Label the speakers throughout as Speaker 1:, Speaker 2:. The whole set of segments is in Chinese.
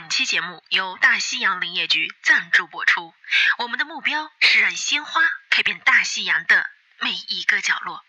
Speaker 1: 本期节目由大西洋林业局赞助播出。我们的目标是让鲜花开遍大西洋的每一个角落。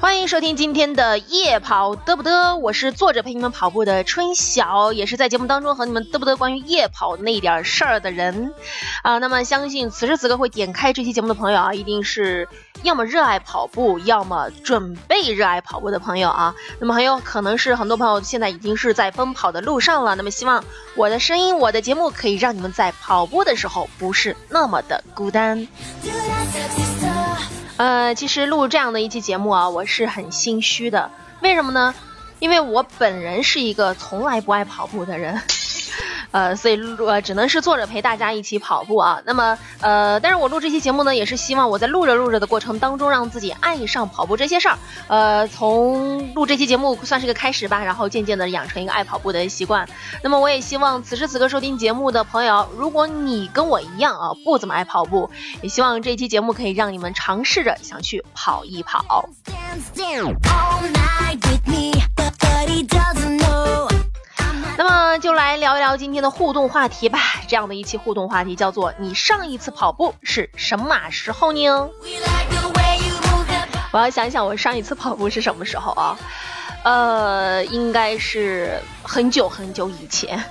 Speaker 2: 欢迎收听今天的夜跑嘚不嘚，我是坐着陪你们跑步的春晓，也是在节目当中和你们嘚不嘚关于夜跑那点事儿的人啊。那么相信此时此刻会点开这期节目的朋友啊，一定是要么热爱跑步，要么准备热爱跑步的朋友啊。那么很有可能是很多朋友现在已经是在奔跑的路上了。那么希望我的声音，我的节目可以让你们在跑步的时候不是那么的孤单。呃，其实录这样的一期节目啊，我是很心虚的。为什么呢？因为我本人是一个从来不爱跑步的人。呃，所以录呃只能是坐着陪大家一起跑步啊。那么呃，但是我录这期节目呢，也是希望我在录着录着的过程当中，让自己爱上跑步这些事儿。呃，从录这期节目算是个开始吧，然后渐渐的养成一个爱跑步的习惯。那么我也希望此时此刻收听节目的朋友，如果你跟我一样啊，不怎么爱跑步，也希望这期节目可以让你们尝试着想去跑一跑。那么就来聊一聊今天的互动话题吧。这样的一期互动话题叫做“你上一次跑步是什么时候呢？”我要想想我上一次跑步是什么时候啊？呃，应该是很久很久以前。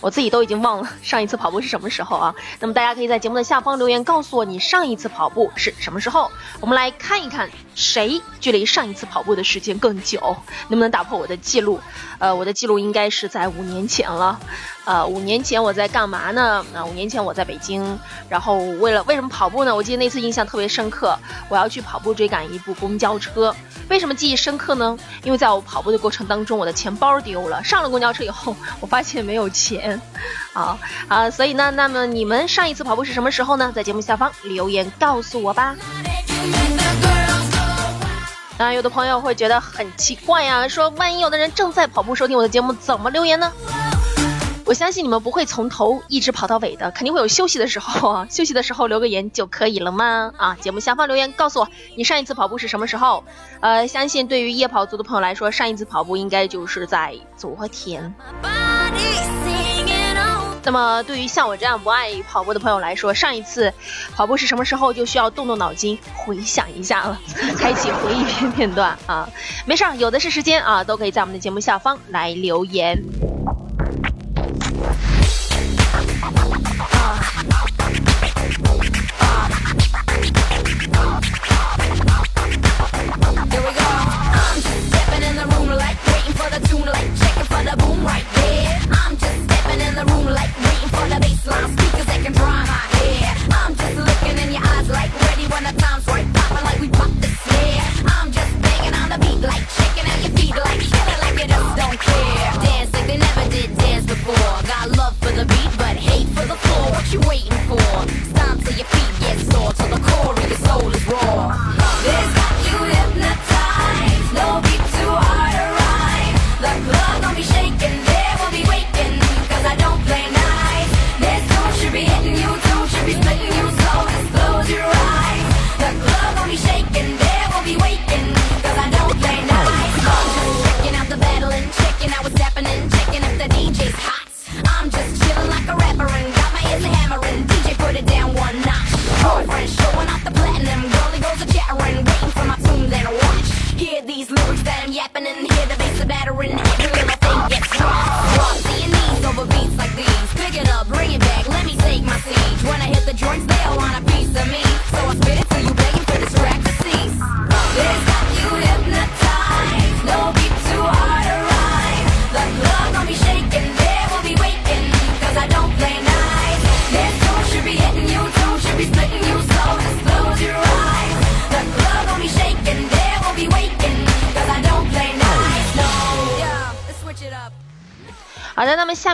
Speaker 2: 我自己都已经忘了上一次跑步是什么时候啊？那么大家可以在节目的下方留言告诉我你上一次跑步是什么时候。我们来看一看谁距离上一次跑步的时间更久，能不能打破我的记录？呃，我的记录应该是在五年前了。呃，五年前我在干嘛呢？啊五年前我在北京，然后为了为什么跑步呢？我记得那次印象特别深刻，我要去跑步追赶一部公交车。为什么记忆深刻呢？因为在我跑步的过程当中，我的钱包丢了。上了公交车以后，我发现没有钱，啊啊！所以呢，那么你们上一次跑步是什么时候呢？在节目下方留言告诉我吧。啊，有的朋友会觉得很奇怪呀，说万一有的人正在跑步收听我的节目，怎么留言呢？我相信你们不会从头一直跑到尾的，肯定会有休息的时候啊。休息的时候留个言就可以了吗？啊，节目下方留言告诉我你上一次跑步是什么时候？呃，相信对于夜跑族的朋友来说，上一次跑步应该就是在昨天。那么对于像我这样不爱跑步的朋友来说，上一次跑步是什么时候？就需要动动脑筋回想一下了，开启回忆片片段啊。没事儿，有的是时间啊，都可以在我们的节目下方来留言。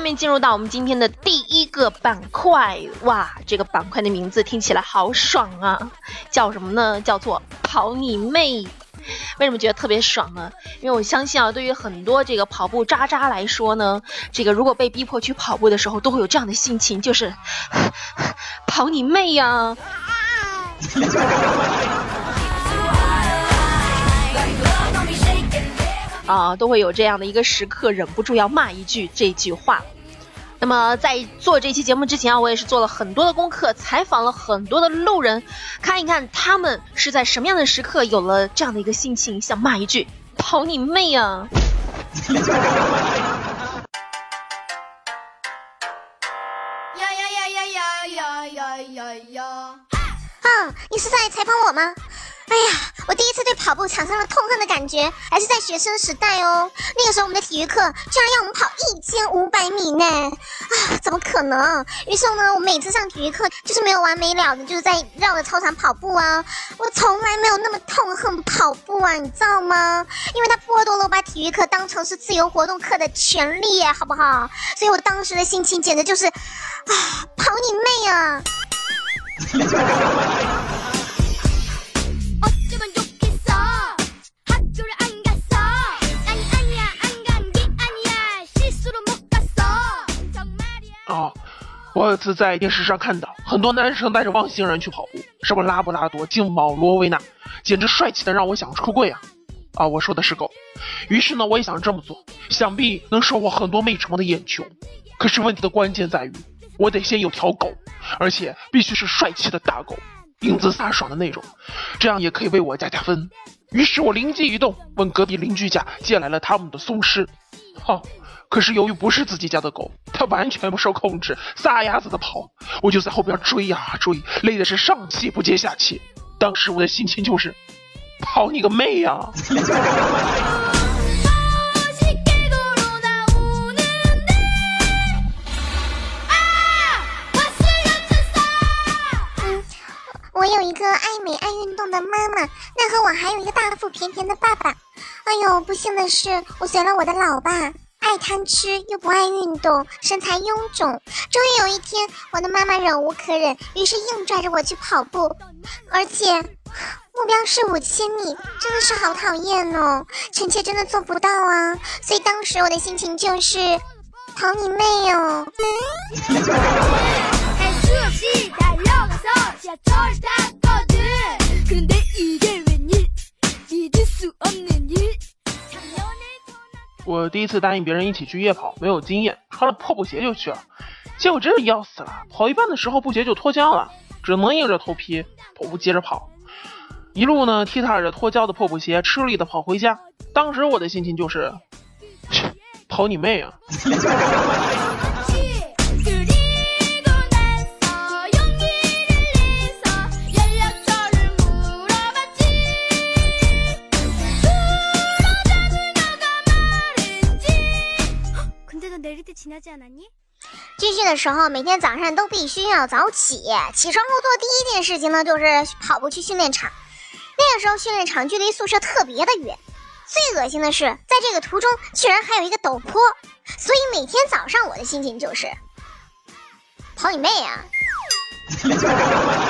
Speaker 2: 面进入到我们今天的第一个板块，哇，这个板块的名字听起来好爽啊，叫什么呢？叫做跑你妹！为什么觉得特别爽呢？因为我相信啊，对于很多这个跑步渣渣来说呢，这个如果被逼迫去跑步的时候，都会有这样的心情，就是跑你妹呀！啊，都会有这样的一个时刻，忍不住要骂一句这句话。那么在做这期节目之前啊，我也是做了很多的功课，采访了很多的路人，看一看他们是在什么样的时刻有了这样的一个心情，想骂一句“跑你妹啊”。
Speaker 3: 呀呀呀呀呀呀呀呀呀！
Speaker 4: 啊，你是在采访我吗？哎呀，我第一次对跑步产生了痛恨的感觉，还是在学生时代哦。那个时候我们的体育课居然要我们跑一千五百米呢！啊，怎么可能？于是呢，我每次上体育课就是没有完没了的，就是在绕着操场跑步啊。我从来没有那么痛恨跑步啊，你知道吗？因为它剥夺了我把体育课当成是自由活动课的权利，好不好？所以我当时的心情简直就是，啊，跑你妹啊！
Speaker 5: 我有一次在电视上看到很多男生带着外星人去跑步，什么拉布拉多、金毛、罗威纳，简直帅气的让我想出柜啊！啊，我说的是狗。于是呢，我也想这么做，想必能收获很多妹纸的眼球。可是问题的关键在于，我得先有条狗，而且必须是帅气的大狗，英姿飒爽的那种，这样也可以为我加加分。于是我灵机一动，问隔壁邻居家借来了他们的松狮。哈。可是由于不是自己家的狗，它完全不受控制，撒丫子的跑，我就在后边追呀追，累的是上气不接下气。当时我的心情就是，跑你个妹呀！
Speaker 4: 我有一个爱美爱运动的妈妈，奈何我还有一个大腹便便的爸爸。哎呦，不幸的是，我随了我的老爸。爱贪吃又不爱运动，身材臃肿。终于有一天，我的妈妈忍无可忍，于是硬拽着我去跑步，而且目标是五千米，真的是好讨厌哦！臣妾真的做不到啊，所以当时我的心情就是跑你妹哦！
Speaker 5: 我第一次答应别人一起去夜跑，没有经验，穿了破布鞋就去了，结果真是要死了！跑一半的时候布鞋就脱胶了，只能硬着头皮跑步接着跑，一路呢踢踏着脱胶的破布鞋，吃力的跑回家。当时我的心情就是，跑你妹啊！
Speaker 4: 军训的时候，每天早上都必须要早起。起床后做第一件事情呢，就是跑步去训练场。那个时候训练场距离宿舍特别的远，最恶心的是，在这个途中居然还有一个陡坡，所以每天早上我的心情就是跑你妹啊！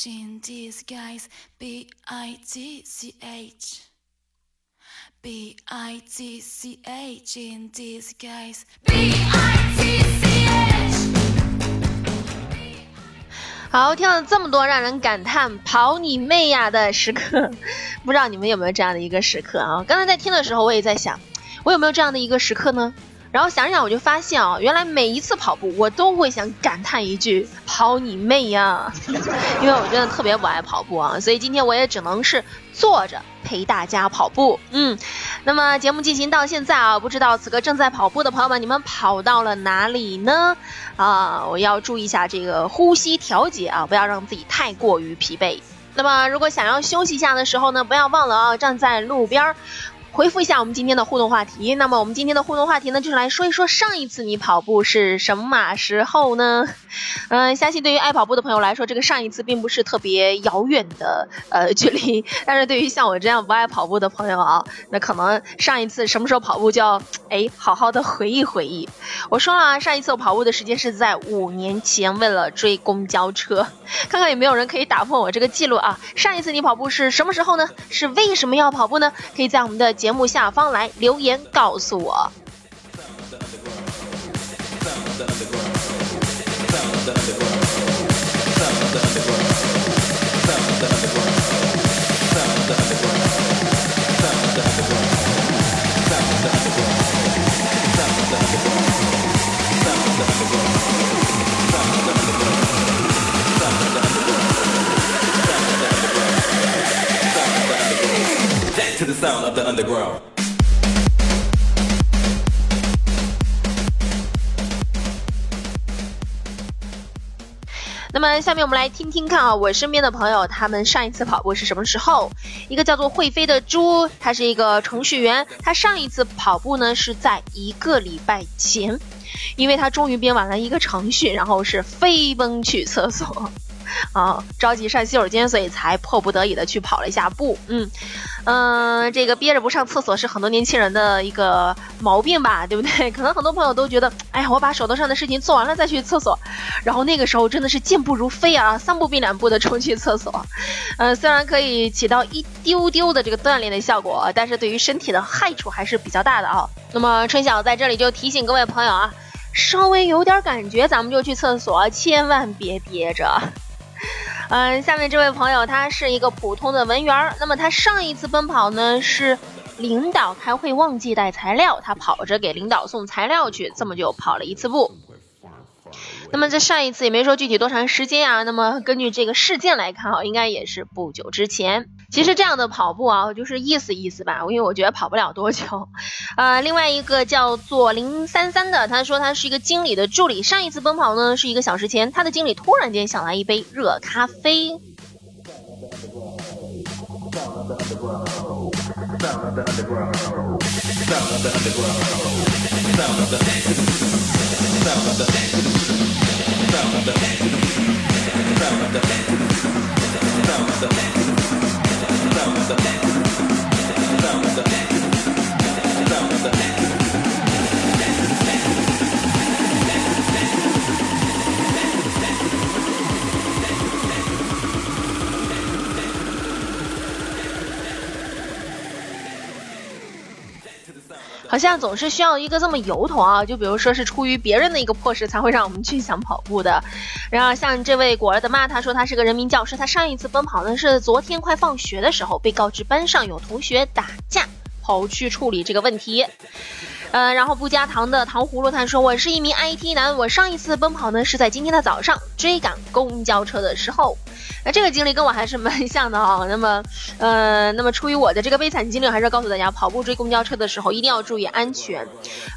Speaker 6: C H in disguise. B I T C H. B I T C H in disguise. B I T C H.
Speaker 2: 好，听了这么多让人感叹“跑你妹呀”的时刻，不知道你们有没有这样的一个时刻啊？刚才在听的时候，我也在想，我有没有这样的一个时刻呢？然后想想，我就发现啊，原来每一次跑步，我都会想感叹一句“跑你妹呀”，因为我真的特别不爱跑步啊，所以今天我也只能是坐着陪大家跑步。嗯，那么节目进行到现在啊，不知道此刻正在跑步的朋友们，你们跑到了哪里呢？啊，我要注意一下这个呼吸调节啊，不要让自己太过于疲惫。那么如果想要休息一下的时候呢，不要忘了啊，站在路边儿。回复一下我们今天的互动话题。那么我们今天的互动话题呢，就是来说一说上一次你跑步是什么时候呢？嗯，相信对于爱跑步的朋友来说，这个上一次并不是特别遥远的呃距离。但是对于像我这样不爱跑步的朋友啊，那可能上一次什么时候跑步就要哎好好的回忆回忆。我说了，啊，上一次我跑步的时间是在五年前，为了追公交车。看看有没有人可以打破我这个记录啊？上一次你跑步是什么时候呢？是为什么要跑步呢？可以在我们的。节目下方来留言告诉我。那么下面我们来听听看啊，我身边的朋友他们上一次跑步是什么时候？一个叫做会飞的猪，他是一个程序员，他上一次跑步呢是在一个礼拜前，因为他终于编完了一个程序，然后是飞奔去厕所。啊，着急上洗手间，所以才迫不得已的去跑了一下步。嗯，嗯，这个憋着不上厕所是很多年轻人的一个毛病吧，对不对？可能很多朋友都觉得，哎呀，我把手头上的事情做完了再去厕所，然后那个时候真的是健步如飞啊，三步并两步的冲去厕所。嗯，虽然可以起到一丢丢的这个锻炼的效果，但是对于身体的害处还是比较大的啊。那么春晓在这里就提醒各位朋友啊，稍微有点感觉咱们就去厕所，千万别憋着。嗯，下面这位朋友他是一个普通的文员，那么他上一次奔跑呢是领导开会忘记带材料，他跑着给领导送材料去，这么就跑了一次步。那么这上一次也没说具体多长时间啊，那么根据这个事件来看啊，应该也是不久之前。其实这样的跑步啊，就是意思意思吧，因为我觉得跑不了多久。呃，另外一个叫做零三三的，他说他是一个经理的助理，上一次奔跑呢是一个小时前，他的经理突然间想来一杯热咖啡。像总是需要一个这么由头啊，就比如说是出于别人的一个迫使，才会让我们去想跑步的。然后像这位果儿的妈，她说她是个人民教师，她上一次奔跑呢是昨天快放学的时候，被告知班上有同学打架，跑去处理这个问题。呃，然后不加糖的糖葫芦他说我是一名 IT 男，我上一次奔跑呢是在今天的早上追赶公交车的时候。那这个经历跟我还是蛮像的啊。那么，呃，那么出于我的这个悲惨经历，还是要告诉大家，跑步追公交车的时候一定要注意安全。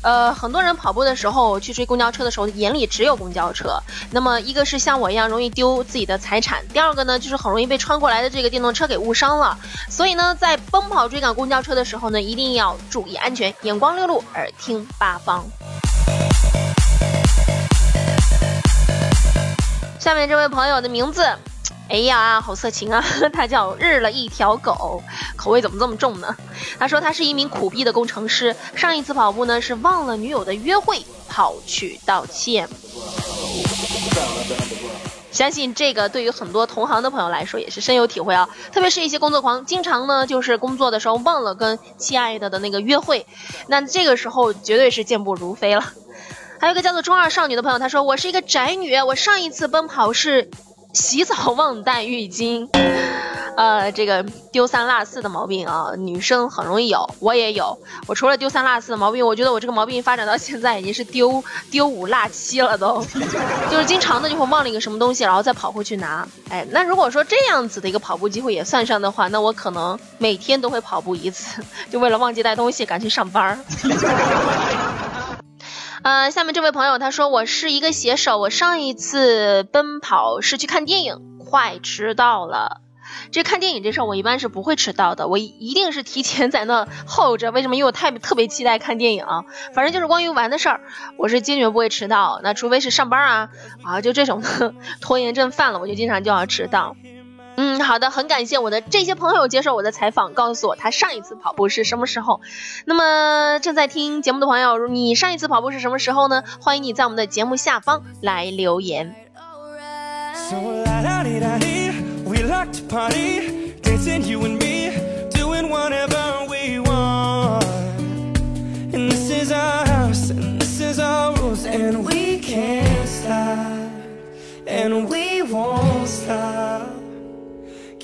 Speaker 2: 呃，很多人跑步的时候去追公交车的时候，眼里只有公交车。那么，一个是像我一样容易丢自己的财产，第二个呢，就是很容易被穿过来的这个电动车给误伤了。所以呢，在奔跑追赶公交车的时候呢，一定要注意安全，眼光六路，耳听八方。下面这位朋友的名字。哎呀，好色情啊！他叫日了一条狗，口味怎么这么重呢？他说他是一名苦逼的工程师，上一次跑步呢是忘了女友的约会，跑去道歉。相信这个对于很多同行的朋友来说也是深有体会啊，特别是一些工作狂，经常呢就是工作的时候忘了跟亲爱的的那个约会，那这个时候绝对是健步如飞了。还有一个叫做中二少女的朋友，他说我是一个宅女，我上一次奔跑是洗澡忘带浴巾。呃，这个丢三落四的毛病啊，女生很容易有，我也有。我除了丢三落四的毛病，我觉得我这个毛病发展到现在已经是丢 丢五落七了都，就是经常的就会忘了一个什么东西，然后再跑回去拿。哎，那如果说这样子的一个跑步机会也算上的话，那我可能每天都会跑步一次，就为了忘记带东西赶去上班儿。呃，下面这位朋友他说我是一个写手，我上一次奔跑是去看电影，快迟到了。这看电影这事儿，我一般是不会迟到的，我一定是提前在那候着。为什么？因为我太特别期待看电影，啊反正就是关于玩的事儿，我是坚决不会迟到。那除非是上班啊啊，就这种 拖延症犯了，我就经常就要迟到。嗯，好的，很感谢我的这些朋友接受我的采访，告诉我他上一次跑步是什么时候。那么正在听节目的朋友，你上一次跑步是什么时候呢？欢迎你在我们的节目下方来留言。
Speaker 7: So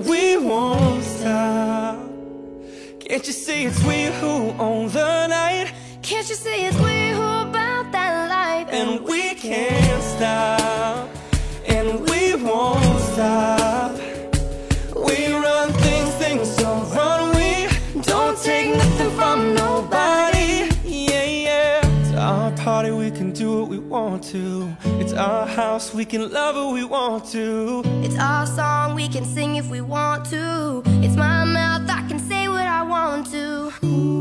Speaker 7: and we won't stop. Can't you see it's we who own the night?
Speaker 3: Can't you see it's we who about that life?
Speaker 7: And we can't stop, and we won't stop. We run things, things don't run. We don't take nothing from nobody. Party, we can do what we want to. It's our house, we can love who we want to.
Speaker 3: It's our song, we can sing if we want to. It's my mouth, I can say what I want to.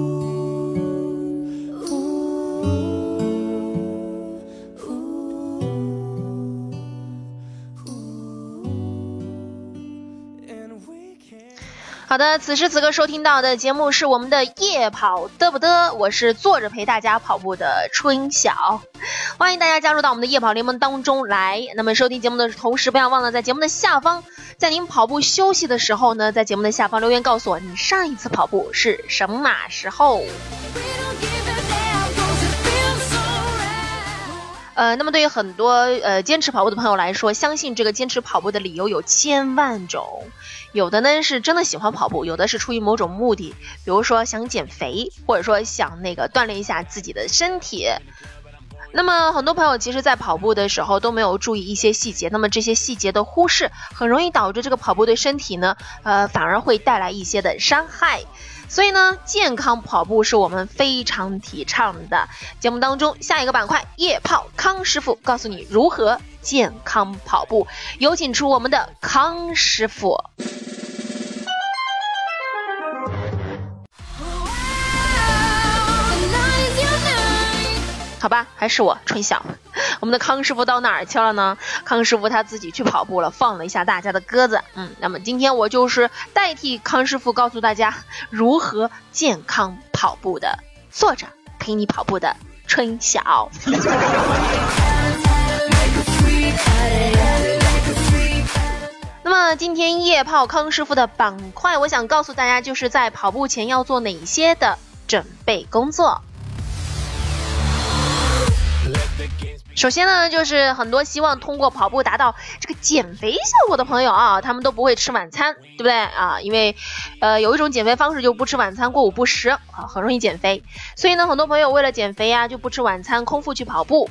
Speaker 2: 好的，此时此刻收听到的节目是我们的夜跑嘚不嘚，我是坐着陪大家跑步的春晓，欢迎大家加入到我们的夜跑联盟当中来。那么收听节目的同时，不要忘了在节目的下方，在您跑步休息的时候呢，在节目的下方留言告诉我你上一次跑步是什么时候。呃，那么对于很多呃坚持跑步的朋友来说，相信这个坚持跑步的理由有千万种。有的呢是真的喜欢跑步，有的是出于某种目的，比如说想减肥，或者说想那个锻炼一下自己的身体。那么很多朋友其实，在跑步的时候都没有注意一些细节，那么这些细节的忽视，很容易导致这个跑步对身体呢，呃，反而会带来一些的伤害。所以呢，健康跑步是我们非常提倡的。节目当中下一个板块，夜跑康师傅告诉你如何健康跑步，有请出我们的康师傅。好吧，还是我春晓。我们的康师傅到哪儿去了呢？康师傅他自己去跑步了，放了一下大家的鸽子。嗯，那么今天我就是代替康师傅告诉大家如何健康跑步的，坐着陪你跑步的春晓。那么今天夜跑康师傅的板块，我想告诉大家，就是在跑步前要做哪些的准备工作。首先呢，就是很多希望通过跑步达到这个减肥效果的朋友啊，他们都不会吃晚餐，对不对啊？因为，呃，有一种减肥方式就不吃晚餐，过午不食啊，很容易减肥。所以呢，很多朋友为了减肥呀，就不吃晚餐，空腹去跑步。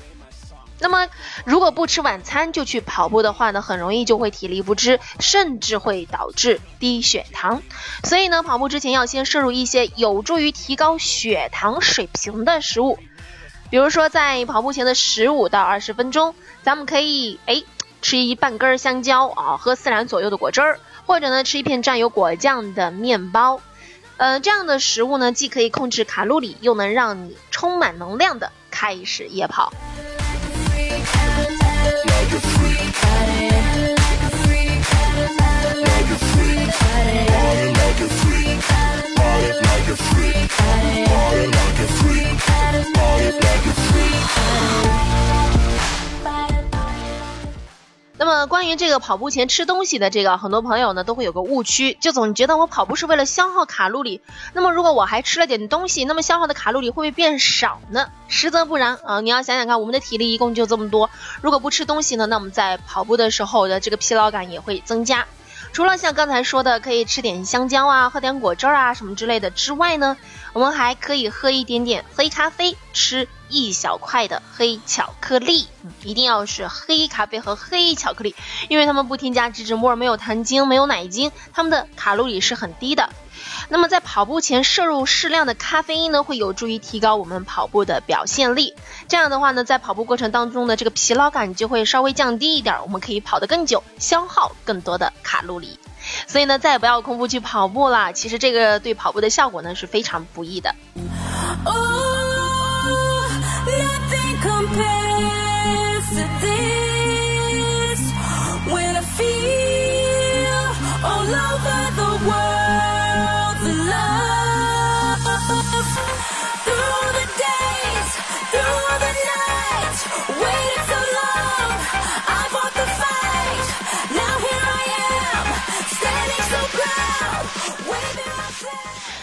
Speaker 2: 那么，如果不吃晚餐就去跑步的话呢，很容易就会体力不支，甚至会导致低血糖。所以呢，跑步之前要先摄入一些有助于提高血糖水平的食物。比如说，在跑步前的十五到二十分钟，咱们可以哎吃一半根香蕉啊，喝四两左右的果汁儿，或者呢吃一片蘸有果酱的面包。呃，这样的食物呢，既可以控制卡路里，又能让你充满能量的开始夜跑。关于这个跑步前吃东西的这个，很多朋友呢都会有个误区，就总觉得我跑步是为了消耗卡路里。那么如果我还吃了点东西，那么消耗的卡路里会不会变少呢？实则不然啊！你要想想看，我们的体力一共就这么多，如果不吃东西呢，那我们在跑步的时候的这个疲劳感也会增加。除了像刚才说的可以吃点香蕉啊，喝点果汁啊什么之类的之外呢，我们还可以喝一点点黑咖啡，吃一小块的黑巧克力，一定要是黑咖啡和黑巧克力，因为它们不添加植脂末，没有糖精，没有奶精，它们的卡路里是很低的。那么在跑步前摄入适量的咖啡因呢，会有助于提高我们跑步的表现力。这样的话呢，在跑步过程当中的这个疲劳感就会稍微降低一点，我们可以跑得更久，消耗更多的卡路里。所以呢，再也不要空腹去跑步了。其实这个对跑步的效果呢是非常不易的。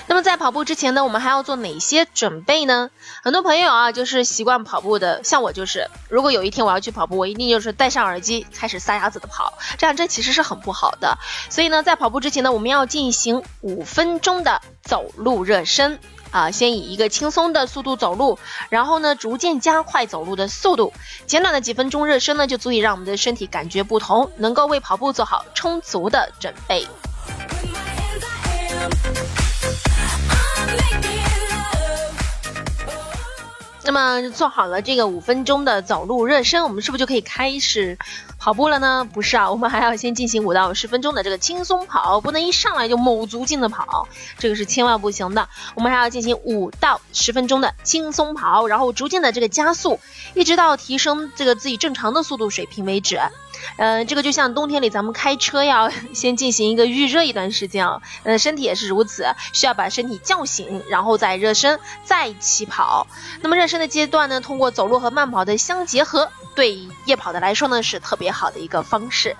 Speaker 2: 那么在跑步之前呢，我们还要做哪些准备呢？很多朋友啊，就是习惯跑步的，像我就是，如果有一天我要去跑步，我一定就是戴上耳机开始撒丫子的跑，这样这其实是很不好的。所以呢，在跑步之前呢，我们要进行五分钟的走路热身。啊，先以一个轻松的速度走路，然后呢，逐渐加快走路的速度。简短的几分钟热身呢，就足以让我们的身体感觉不同，能够为跑步做好充足的准备。那么做好了这个五分钟的走路热身，我们是不是就可以开始跑步了呢？不是啊，我们还要先进行五到十分钟的这个轻松跑，不能一上来就卯足劲的跑，这个是千万不行的。我们还要进行五到十分钟的轻松跑，然后逐渐的这个加速，一直到提升这个自己正常的速度水平为止。嗯，这个就像冬天里咱们开车要 先进行一个预热一段时间啊，嗯，身体也是如此，需要把身体叫醒，然后再热身，再起跑。那么热身的阶段呢，通过走路和慢跑的相结合，对夜跑的来说呢，是特别好的一个方式。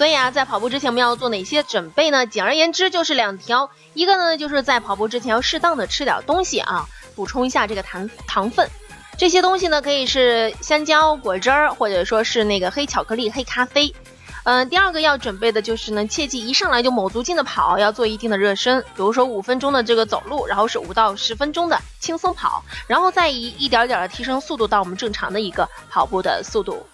Speaker 2: 所以啊，在跑步之前我们要做哪些准备呢？简而言之就是两条，一个呢就是在跑步之前要适当的吃点东西啊，补充一下这个糖糖分。这些东西呢可以是香蕉、果汁儿，或者说是那个黑巧克力、黑咖啡。嗯，第二个要准备的就是呢，切记一上来就卯足劲的跑，要做一定的热身，比如说五分钟的这个走路，然后是五到十分钟的轻松跑，然后再以一点点的提升速度到我们正常的一个跑步的速度。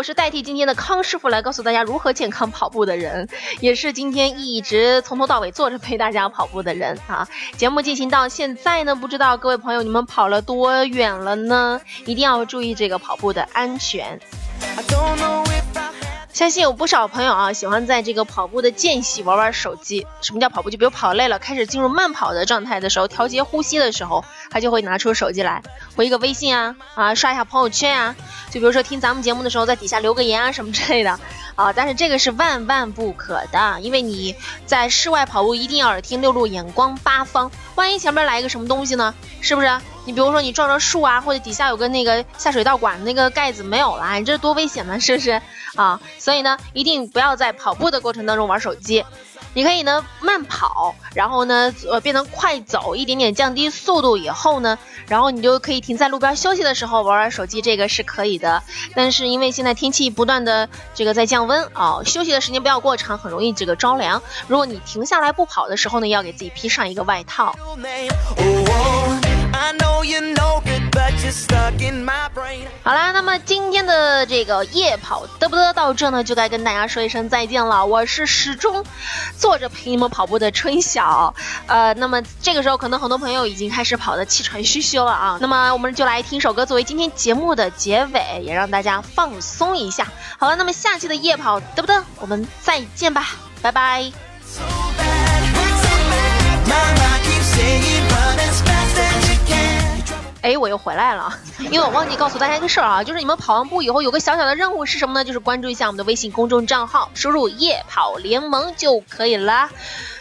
Speaker 2: 我是代替今天的康师傅来告诉大家如何健康跑步的人，也是今天一直从头到尾坐着陪大家跑步的人啊。节目进行到现在呢，不知道各位朋友你们跑了多远了呢？一定要注意这个跑步的安全。
Speaker 7: I don't know
Speaker 2: 相信有不少朋友啊，喜欢在这个跑步的间隙玩玩手机。什么叫跑步？就比如跑累了，开始进入慢跑的状态的时候，调节呼吸的时候，他就会拿出手机来回一个微信啊，啊，刷一下朋友圈啊。就比如说听咱们节目的时候，在底下留个言啊什么之类的啊。但是这个是万万不可的，因为你在室外跑步一定要耳听六路，眼光八方。万一前面来一个什么东西呢？是不是？你比如说你撞着树啊，或者底下有个那个下水道管那个盖子没有了，你这多危险呢，是不是啊？所以呢，一定不要在跑步的过程当中玩手机。你可以呢慢跑，然后呢呃变成快走，一点点降低速度以后呢，然后你就可以停在路边休息的时候玩玩手机，这个是可以的。但是因为现在天气不断的这个在降温啊，休息的时间不要过长，很容易这个着凉。如果你停下来不跑的时候呢，要给自己披上一个外套。
Speaker 7: Know name. Oh, I know you know good, but you're stuck in my brain.
Speaker 2: 好啦，那么今天的这个夜跑嘚不嘚到这呢，就该跟大家说一声再见了。我是始终坐着陪你们跑步的春晓，呃，那么这个时候可能很多朋友已经开始跑得气喘吁吁了啊。那么我们就来听首歌作为今天节目的结尾，也让大家放松一下。好了，那么下期的夜跑嘚不嘚，我们再见吧，拜拜。
Speaker 7: So bad, so bad.
Speaker 2: 哎，我又回来了，因为我忘记告诉大家一个事儿啊，就是你们跑完步以后有个小小的任务是什么呢？就是关注一下我们的微信公众账号，输入“夜跑联盟”就可以啦。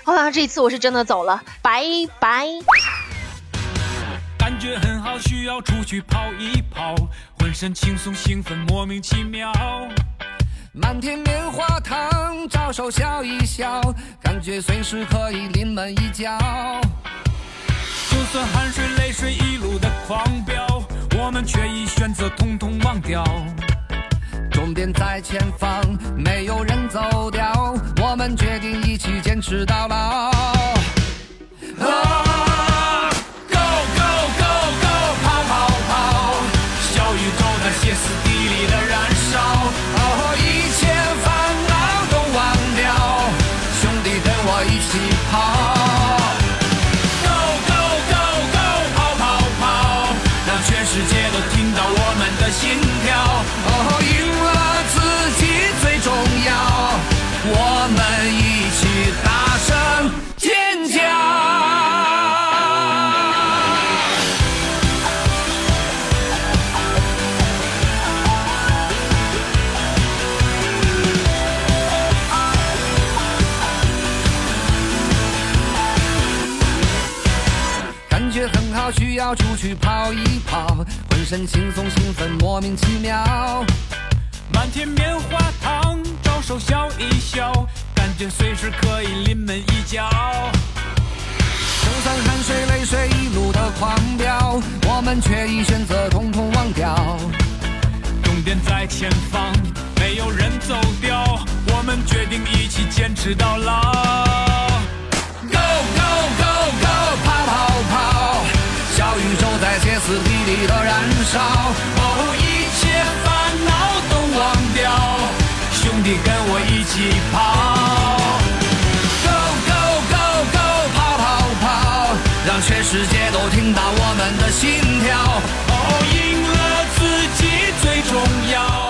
Speaker 2: 好了，这一次我是真的走了，拜拜。
Speaker 8: 感觉很好，需要出去跑一跑，浑身轻松兴奋，莫名其妙。
Speaker 9: 满天棉花糖，招手笑一笑，感觉随时可以临门一脚。
Speaker 8: 就算汗水泪水一路的狂飙，我们却已选择统统忘掉。
Speaker 9: 终点在前方，没有人走掉，我们决定一起坚持到老。感觉很好，需要出去跑一跑，浑身轻松兴奋，莫名其妙。
Speaker 8: 满天棉花糖，招手笑一笑，感觉随时可以临门一脚。
Speaker 9: 就算汗水泪水一路的狂飙，我们却已选择统统忘掉。
Speaker 8: 终点在前方，没有人走掉，我们决定一起坚持到老。
Speaker 9: 小宇宙在歇斯底里的燃烧。
Speaker 8: 哦，一切烦恼都忘掉，兄弟跟我一起跑。
Speaker 9: Go go go go，跑跑跑，让全世界都听到我们的心跳。
Speaker 8: 哦，赢了自己最重要